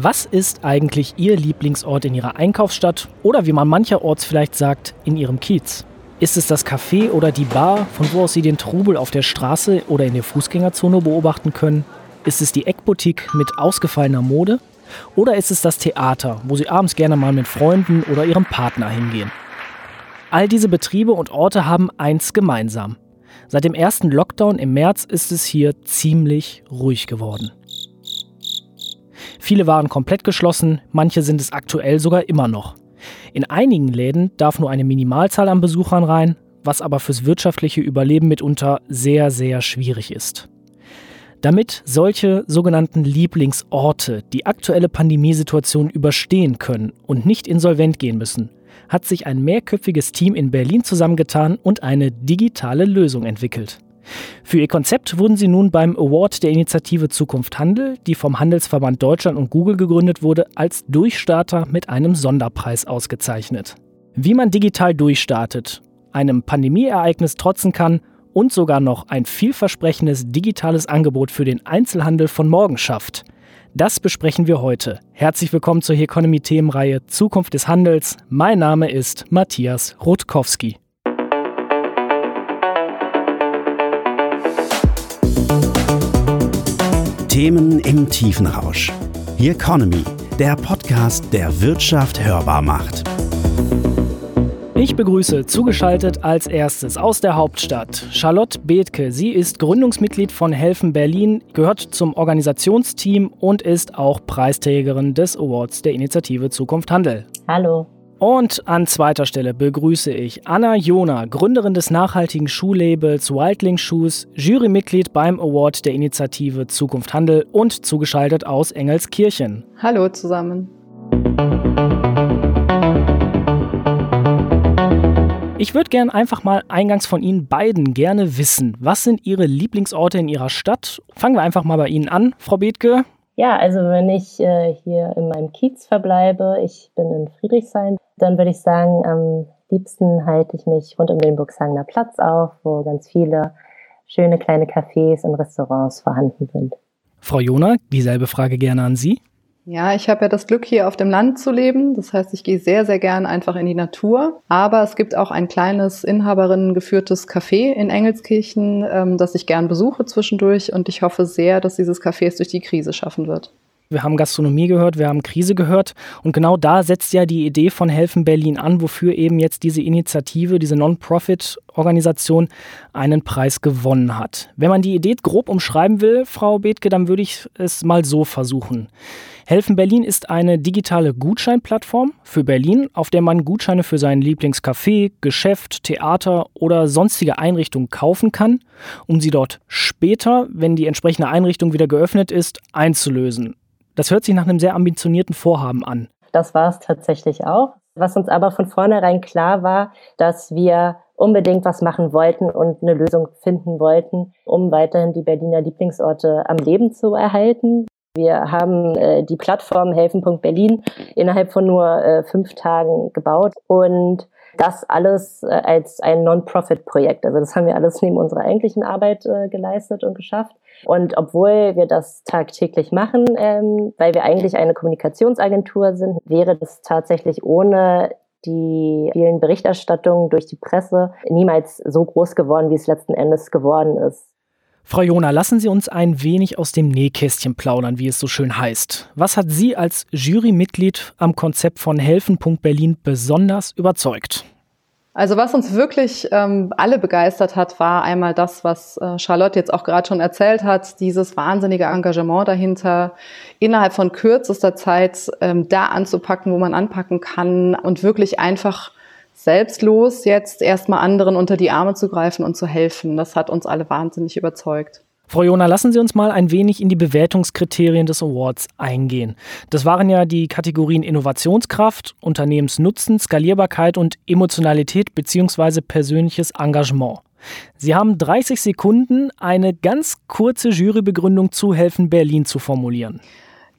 Was ist eigentlich Ihr Lieblingsort in Ihrer Einkaufsstadt oder wie man mancherorts vielleicht sagt, in Ihrem Kiez? Ist es das Café oder die Bar, von wo aus Sie den Trubel auf der Straße oder in der Fußgängerzone beobachten können? Ist es die Eckboutique mit ausgefallener Mode? Oder ist es das Theater, wo Sie abends gerne mal mit Freunden oder Ihrem Partner hingehen? All diese Betriebe und Orte haben eins gemeinsam. Seit dem ersten Lockdown im März ist es hier ziemlich ruhig geworden. Viele waren komplett geschlossen, manche sind es aktuell sogar immer noch. In einigen Läden darf nur eine Minimalzahl an Besuchern rein, was aber fürs wirtschaftliche Überleben mitunter sehr, sehr schwierig ist. Damit solche sogenannten Lieblingsorte die aktuelle Pandemiesituation überstehen können und nicht insolvent gehen müssen, hat sich ein mehrköpfiges Team in Berlin zusammengetan und eine digitale Lösung entwickelt. Für ihr Konzept wurden sie nun beim Award der Initiative Zukunft Handel, die vom Handelsverband Deutschland und Google gegründet wurde, als Durchstarter mit einem Sonderpreis ausgezeichnet. Wie man digital durchstartet, einem Pandemieereignis trotzen kann und sogar noch ein vielversprechendes digitales Angebot für den Einzelhandel von morgen schafft – das besprechen wir heute. Herzlich willkommen zur Economy Themenreihe Zukunft des Handels. Mein Name ist Matthias Rutkowski. Themen im Tiefenrausch. The Economy, der Podcast, der Wirtschaft hörbar macht. Ich begrüße zugeschaltet als erstes aus der Hauptstadt Charlotte Bethke. Sie ist Gründungsmitglied von Helfen Berlin, gehört zum Organisationsteam und ist auch Preisträgerin des Awards der Initiative Zukunft Handel. Hallo. Und an zweiter Stelle begrüße ich Anna Jona, Gründerin des nachhaltigen Schuhlabels Wildling Shoes, Jurymitglied beim Award der Initiative Zukunft Handel und zugeschaltet aus Engelskirchen. Hallo zusammen. Ich würde gerne einfach mal eingangs von Ihnen beiden gerne wissen, was sind Ihre Lieblingsorte in Ihrer Stadt? Fangen wir einfach mal bei Ihnen an, Frau Bethke. Ja, also wenn ich äh, hier in meinem Kiez verbleibe, ich bin in Friedrichshain, dann würde ich sagen, am liebsten halte ich mich rund um den Burgsangener Platz auf, wo ganz viele schöne kleine Cafés und Restaurants vorhanden sind. Frau Jona, dieselbe Frage gerne an Sie. Ja, ich habe ja das Glück, hier auf dem Land zu leben. Das heißt, ich gehe sehr, sehr gern einfach in die Natur. Aber es gibt auch ein kleines Inhaberinnen geführtes Café in Engelskirchen, ähm, das ich gern besuche zwischendurch. Und ich hoffe sehr, dass dieses Café es durch die Krise schaffen wird. Wir haben Gastronomie gehört, wir haben Krise gehört. Und genau da setzt ja die Idee von Helfen Berlin an, wofür eben jetzt diese Initiative, diese Non-Profit-Organisation einen Preis gewonnen hat. Wenn man die Idee grob umschreiben will, Frau Bethke, dann würde ich es mal so versuchen. Helfen Berlin ist eine digitale Gutscheinplattform für Berlin, auf der man Gutscheine für sein Lieblingscafé, Geschäft, Theater oder sonstige Einrichtungen kaufen kann, um sie dort später, wenn die entsprechende Einrichtung wieder geöffnet ist, einzulösen. Das hört sich nach einem sehr ambitionierten Vorhaben an. Das war es tatsächlich auch. Was uns aber von vornherein klar war, dass wir unbedingt was machen wollten und eine Lösung finden wollten, um weiterhin die Berliner Lieblingsorte am Leben zu erhalten. Wir haben äh, die Plattform helfen.berlin innerhalb von nur äh, fünf Tagen gebaut und das alles äh, als ein Non-Profit-Projekt. Also das haben wir alles neben unserer eigentlichen Arbeit äh, geleistet und geschafft. Und obwohl wir das tagtäglich machen, ähm, weil wir eigentlich eine Kommunikationsagentur sind, wäre das tatsächlich ohne die vielen Berichterstattungen durch die Presse niemals so groß geworden, wie es letzten Endes geworden ist. Frau Jona, lassen Sie uns ein wenig aus dem Nähkästchen plaudern, wie es so schön heißt. Was hat Sie als Jurymitglied am Konzept von Helfen.Berlin besonders überzeugt? Also was uns wirklich ähm, alle begeistert hat, war einmal das, was äh, Charlotte jetzt auch gerade schon erzählt hat, dieses wahnsinnige Engagement dahinter, innerhalb von kürzester Zeit ähm, da anzupacken, wo man anpacken kann und wirklich einfach selbstlos jetzt erstmal anderen unter die Arme zu greifen und zu helfen. Das hat uns alle wahnsinnig überzeugt. Frau Jona, lassen Sie uns mal ein wenig in die Bewertungskriterien des Awards eingehen. Das waren ja die Kategorien Innovationskraft, Unternehmensnutzen, Skalierbarkeit und Emotionalität bzw. persönliches Engagement. Sie haben 30 Sekunden, eine ganz kurze Jurybegründung zu Helfen Berlin zu formulieren.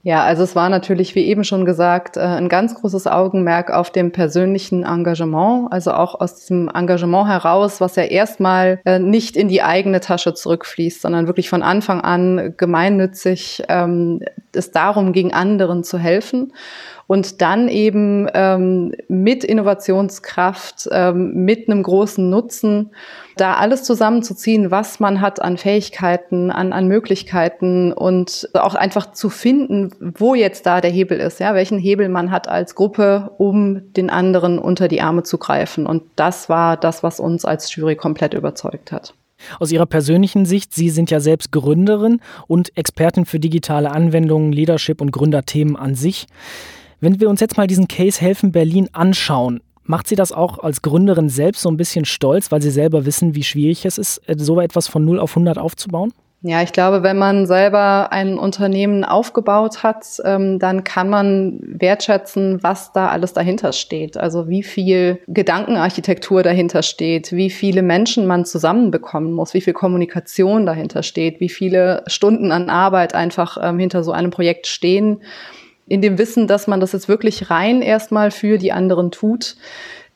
Ja, also es war natürlich, wie eben schon gesagt, äh, ein ganz großes Augenmerk auf dem persönlichen Engagement, also auch aus diesem Engagement heraus, was ja erstmal äh, nicht in die eigene Tasche zurückfließt, sondern wirklich von Anfang an gemeinnützig ähm, es darum ging, anderen zu helfen und dann eben ähm, mit Innovationskraft, ähm, mit einem großen Nutzen, da alles zusammenzuziehen, was man hat an Fähigkeiten, an, an Möglichkeiten und auch einfach zu finden, wo jetzt da der Hebel ist, ja, welchen Hebel man hat als Gruppe, um den anderen unter die Arme zu greifen. Und das war das, was uns als Jury komplett überzeugt hat. Aus Ihrer persönlichen Sicht, Sie sind ja selbst Gründerin und Expertin für digitale Anwendungen, Leadership und Gründerthemen an sich. Wenn wir uns jetzt mal diesen Case Helfen Berlin anschauen, macht Sie das auch als Gründerin selbst so ein bisschen stolz, weil Sie selber wissen, wie schwierig es ist, äh, so etwas von 0 auf 100 aufzubauen? Ja, ich glaube, wenn man selber ein Unternehmen aufgebaut hat, ähm, dann kann man wertschätzen, was da alles dahinter steht. Also wie viel Gedankenarchitektur dahinter steht, wie viele Menschen man zusammenbekommen muss, wie viel Kommunikation dahinter steht, wie viele Stunden an Arbeit einfach ähm, hinter so einem Projekt stehen in dem Wissen, dass man das jetzt wirklich rein erstmal für die anderen tut,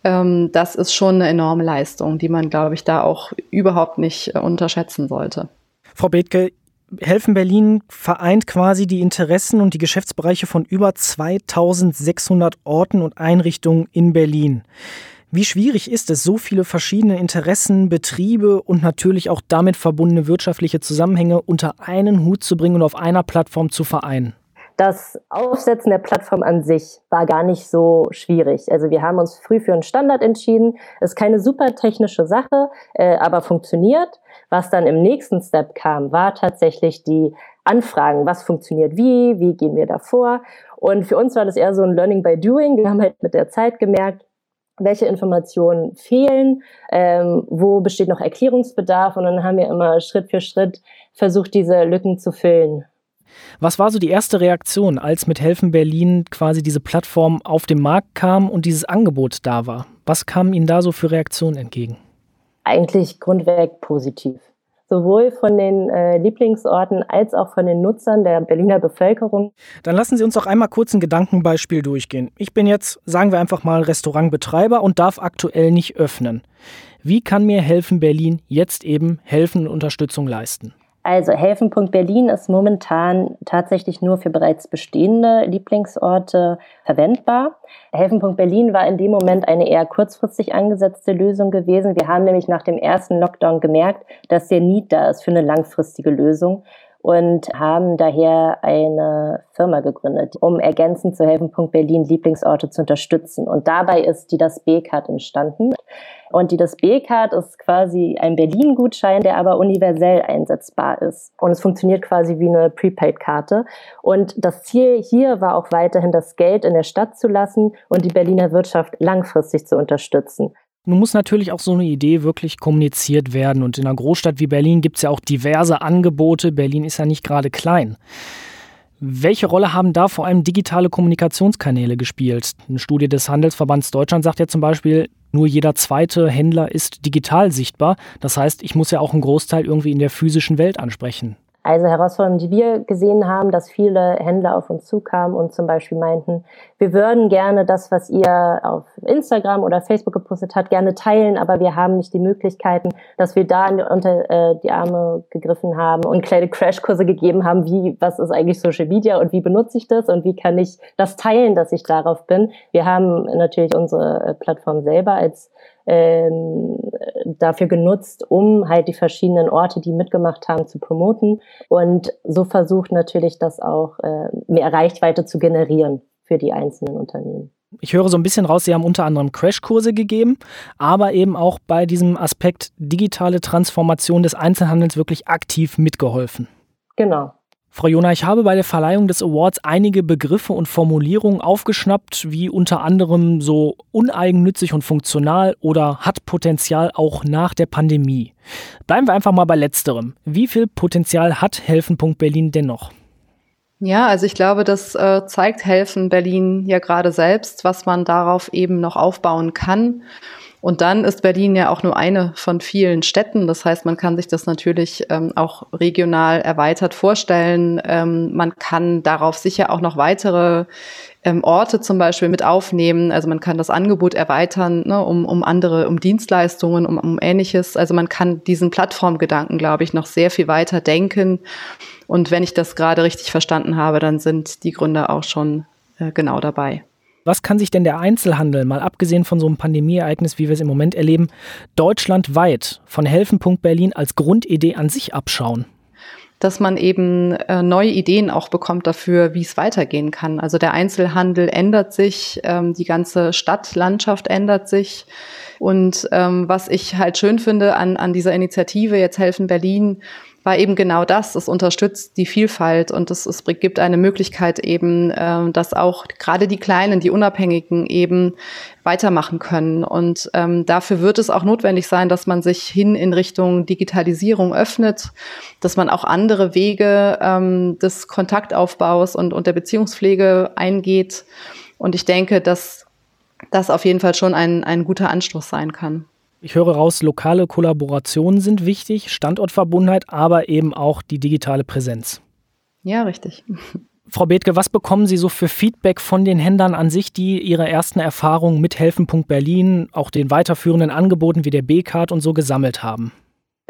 ähm, das ist schon eine enorme Leistung, die man, glaube ich, da auch überhaupt nicht äh, unterschätzen sollte. Frau Bethke, Helfen Berlin vereint quasi die Interessen und die Geschäftsbereiche von über 2600 Orten und Einrichtungen in Berlin. Wie schwierig ist es, so viele verschiedene Interessen, Betriebe und natürlich auch damit verbundene wirtschaftliche Zusammenhänge unter einen Hut zu bringen und auf einer Plattform zu vereinen? Das Aufsetzen der Plattform an sich war gar nicht so schwierig. Also wir haben uns früh für einen Standard entschieden. Ist keine super technische Sache, äh, aber funktioniert. Was dann im nächsten Step kam, war tatsächlich die Anfragen. Was funktioniert wie? Wie gehen wir da vor? Und für uns war das eher so ein Learning by Doing. Wir haben halt mit der Zeit gemerkt, welche Informationen fehlen, ähm, wo besteht noch Erklärungsbedarf und dann haben wir immer Schritt für Schritt versucht, diese Lücken zu füllen. Was war so die erste Reaktion, als mit Helfen Berlin quasi diese Plattform auf den Markt kam und dieses Angebot da war? Was kamen Ihnen da so für Reaktionen entgegen? Eigentlich grundweg positiv. Sowohl von den äh, Lieblingsorten als auch von den Nutzern der Berliner Bevölkerung. Dann lassen Sie uns doch einmal kurz ein Gedankenbeispiel durchgehen. Ich bin jetzt, sagen wir einfach mal, Restaurantbetreiber und darf aktuell nicht öffnen. Wie kann mir Helfen Berlin jetzt eben helfen und Unterstützung leisten? Also Helfen.Berlin ist momentan tatsächlich nur für bereits bestehende Lieblingsorte verwendbar. Helfen.Berlin war in dem Moment eine eher kurzfristig angesetzte Lösung gewesen. Wir haben nämlich nach dem ersten Lockdown gemerkt, dass der Need da ist für eine langfristige Lösung und haben daher eine Firma gegründet, um ergänzend zu Helfen.Berlin Lieblingsorte zu unterstützen. Und dabei ist die das B-Card entstanden. Und die das B-Card ist quasi ein Berlin-Gutschein, der aber universell einsetzbar ist. Und es funktioniert quasi wie eine Prepaid-Karte. Und das Ziel hier war auch weiterhin, das Geld in der Stadt zu lassen und die Berliner Wirtschaft langfristig zu unterstützen. Nun muss natürlich auch so eine Idee wirklich kommuniziert werden. Und in einer Großstadt wie Berlin gibt es ja auch diverse Angebote. Berlin ist ja nicht gerade klein. Welche Rolle haben da vor allem digitale Kommunikationskanäle gespielt? Eine Studie des Handelsverbands Deutschland sagt ja zum Beispiel, nur jeder zweite Händler ist digital sichtbar. Das heißt, ich muss ja auch einen Großteil irgendwie in der physischen Welt ansprechen. Also Herausforderungen, die wir gesehen haben, dass viele Händler auf uns zukamen und zum Beispiel meinten, wir würden gerne das, was ihr auf Instagram oder Facebook gepostet habt, gerne teilen, aber wir haben nicht die Möglichkeiten, dass wir da unter äh, die Arme gegriffen haben und kleine Crashkurse gegeben haben, wie, was ist eigentlich Social Media und wie benutze ich das und wie kann ich das teilen, dass ich darauf bin. Wir haben natürlich unsere äh, Plattform selber als ähm, dafür genutzt, um halt die verschiedenen Orte, die mitgemacht haben, zu promoten und so versucht natürlich das auch äh, mehr Reichweite zu generieren für die einzelnen Unternehmen. Ich höre so ein bisschen raus, Sie haben unter anderem Crashkurse gegeben, aber eben auch bei diesem Aspekt digitale Transformation des Einzelhandels wirklich aktiv mitgeholfen. Genau. Frau Jona, ich habe bei der Verleihung des Awards einige Begriffe und Formulierungen aufgeschnappt, wie unter anderem so uneigennützig und funktional oder hat Potenzial auch nach der Pandemie. Bleiben wir einfach mal bei letzterem. Wie viel Potenzial hat Helfen. Berlin dennoch? Ja, also ich glaube, das äh, zeigt Helfen Berlin ja gerade selbst, was man darauf eben noch aufbauen kann. Und dann ist Berlin ja auch nur eine von vielen Städten. Das heißt, man kann sich das natürlich ähm, auch regional erweitert vorstellen. Ähm, man kann darauf sicher auch noch weitere ähm, Orte zum Beispiel mit aufnehmen. Also man kann das Angebot erweitern ne, um, um andere, um Dienstleistungen, um, um ähnliches. Also man kann diesen Plattformgedanken, glaube ich, noch sehr viel weiter denken. Und wenn ich das gerade richtig verstanden habe, dann sind die Gründer auch schon äh, genau dabei. Was kann sich denn der Einzelhandel, mal abgesehen von so einem Pandemieereignis, wie wir es im Moment erleben, deutschlandweit von Helfen. Berlin als Grundidee an sich abschauen? dass man eben äh, neue Ideen auch bekommt dafür, wie es weitergehen kann. Also der Einzelhandel ändert sich, ähm, die ganze Stadtlandschaft ändert sich. Und ähm, was ich halt schön finde an, an dieser Initiative Jetzt helfen Berlin, war eben genau das. Es unterstützt die Vielfalt und es, es gibt eine Möglichkeit eben, äh, dass auch gerade die Kleinen, die Unabhängigen eben weitermachen können. Und ähm, dafür wird es auch notwendig sein, dass man sich hin in Richtung Digitalisierung öffnet, dass man auch andere Wege ähm, des Kontaktaufbaus und, und der Beziehungspflege eingeht. Und ich denke, dass das auf jeden Fall schon ein, ein guter Anstoß sein kann. Ich höre raus, lokale Kollaborationen sind wichtig, Standortverbundenheit, aber eben auch die digitale Präsenz. Ja, richtig. Frau Bethke, was bekommen Sie so für Feedback von den Händlern an sich, die ihre ersten Erfahrungen mit Helfen. Berlin, auch den weiterführenden Angeboten wie der B-Card und so gesammelt haben?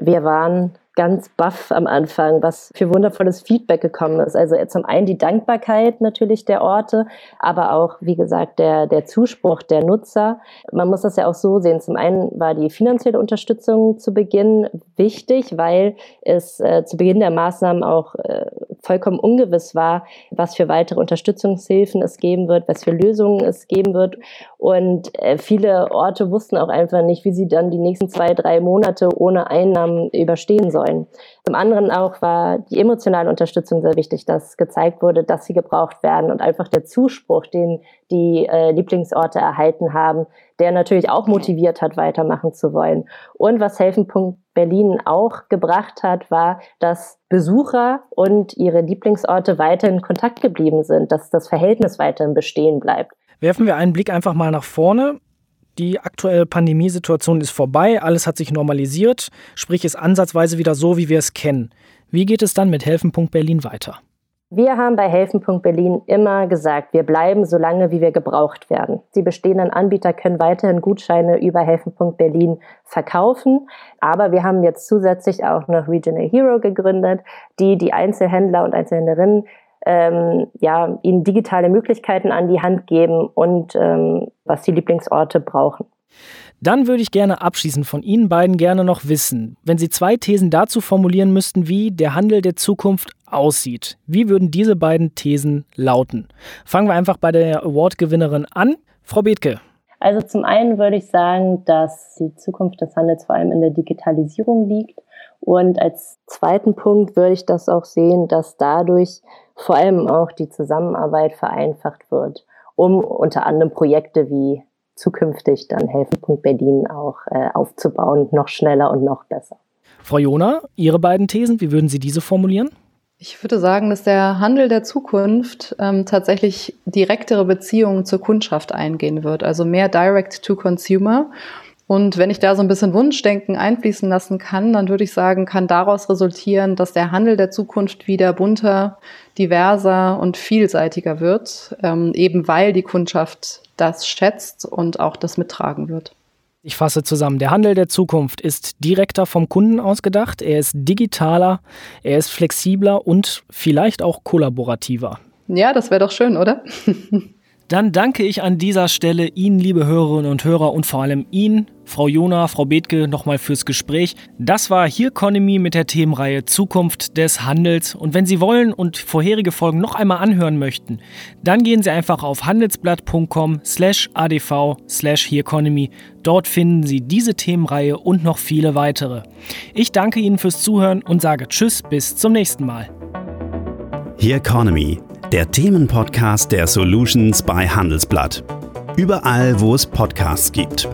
Wir waren ganz baff am Anfang, was für wundervolles Feedback gekommen ist. Also zum einen die Dankbarkeit natürlich der Orte, aber auch, wie gesagt, der, der Zuspruch der Nutzer. Man muss das ja auch so sehen. Zum einen war die finanzielle Unterstützung zu Beginn wichtig, weil es äh, zu Beginn der Maßnahmen auch äh, vollkommen ungewiss war, was für weitere Unterstützungshilfen es geben wird, was für Lösungen es geben wird. Und äh, viele Orte wussten auch einfach nicht, wie sie dann die nächsten zwei, drei Monate ohne Einnahmen überstehen sollen. Zum anderen auch war die emotionale Unterstützung sehr wichtig, dass gezeigt wurde, dass sie gebraucht werden und einfach der Zuspruch, den die äh, Lieblingsorte erhalten haben, der natürlich auch motiviert hat, weitermachen zu wollen. Und was Helfenpunkt Berlin auch gebracht hat, war, dass Besucher und ihre Lieblingsorte weiter in Kontakt geblieben sind, dass das Verhältnis weiterhin bestehen bleibt. Werfen wir einen Blick einfach mal nach vorne die aktuelle Pandemiesituation ist vorbei, alles hat sich normalisiert, sprich ist ansatzweise wieder so, wie wir es kennen. Wie geht es dann mit Helfen. Berlin weiter? Wir haben bei Helfen. Berlin immer gesagt, wir bleiben so lange, wie wir gebraucht werden. Die bestehenden Anbieter können weiterhin Gutscheine über Helfen. Berlin verkaufen, aber wir haben jetzt zusätzlich auch noch Regional Hero gegründet, die die Einzelhändler und Einzelhändlerinnen ähm, ja, ihnen digitale Möglichkeiten an die Hand geben und ähm, was die Lieblingsorte brauchen. Dann würde ich gerne abschließend von Ihnen beiden gerne noch wissen, wenn Sie zwei Thesen dazu formulieren müssten, wie der Handel der Zukunft aussieht. Wie würden diese beiden Thesen lauten? Fangen wir einfach bei der Award-Gewinnerin an. Frau Bethke. Also zum einen würde ich sagen, dass die Zukunft des Handels vor allem in der Digitalisierung liegt. Und als zweiten Punkt würde ich das auch sehen, dass dadurch vor allem auch die Zusammenarbeit vereinfacht wird, um unter anderem Projekte wie zukünftig dann Helfen. Berlin auch äh, aufzubauen, noch schneller und noch besser. Frau Jona, Ihre beiden Thesen, wie würden Sie diese formulieren? Ich würde sagen, dass der Handel der Zukunft ähm, tatsächlich direktere Beziehungen zur Kundschaft eingehen wird, also mehr Direct to Consumer und wenn ich da so ein bisschen Wunschdenken einfließen lassen kann, dann würde ich sagen, kann daraus resultieren, dass der Handel der Zukunft wieder bunter, diverser und vielseitiger wird, ähm, eben weil die Kundschaft das schätzt und auch das mittragen wird. Ich fasse zusammen, der Handel der Zukunft ist direkter vom Kunden ausgedacht, er ist digitaler, er ist flexibler und vielleicht auch kollaborativer. Ja, das wäre doch schön, oder? Dann danke ich an dieser Stelle Ihnen, liebe Hörerinnen und Hörer, und vor allem Ihnen, Frau Jona, Frau Bethke, nochmal fürs Gespräch. Das war Here Economy mit der Themenreihe Zukunft des Handels. Und wenn Sie wollen und vorherige Folgen noch einmal anhören möchten, dann gehen Sie einfach auf handelsblatt.com slash adv slash Economy. Dort finden Sie diese Themenreihe und noch viele weitere. Ich danke Ihnen fürs Zuhören und sage Tschüss, bis zum nächsten Mal. Here Economy der Themenpodcast der Solutions bei Handelsblatt. Überall, wo es Podcasts gibt.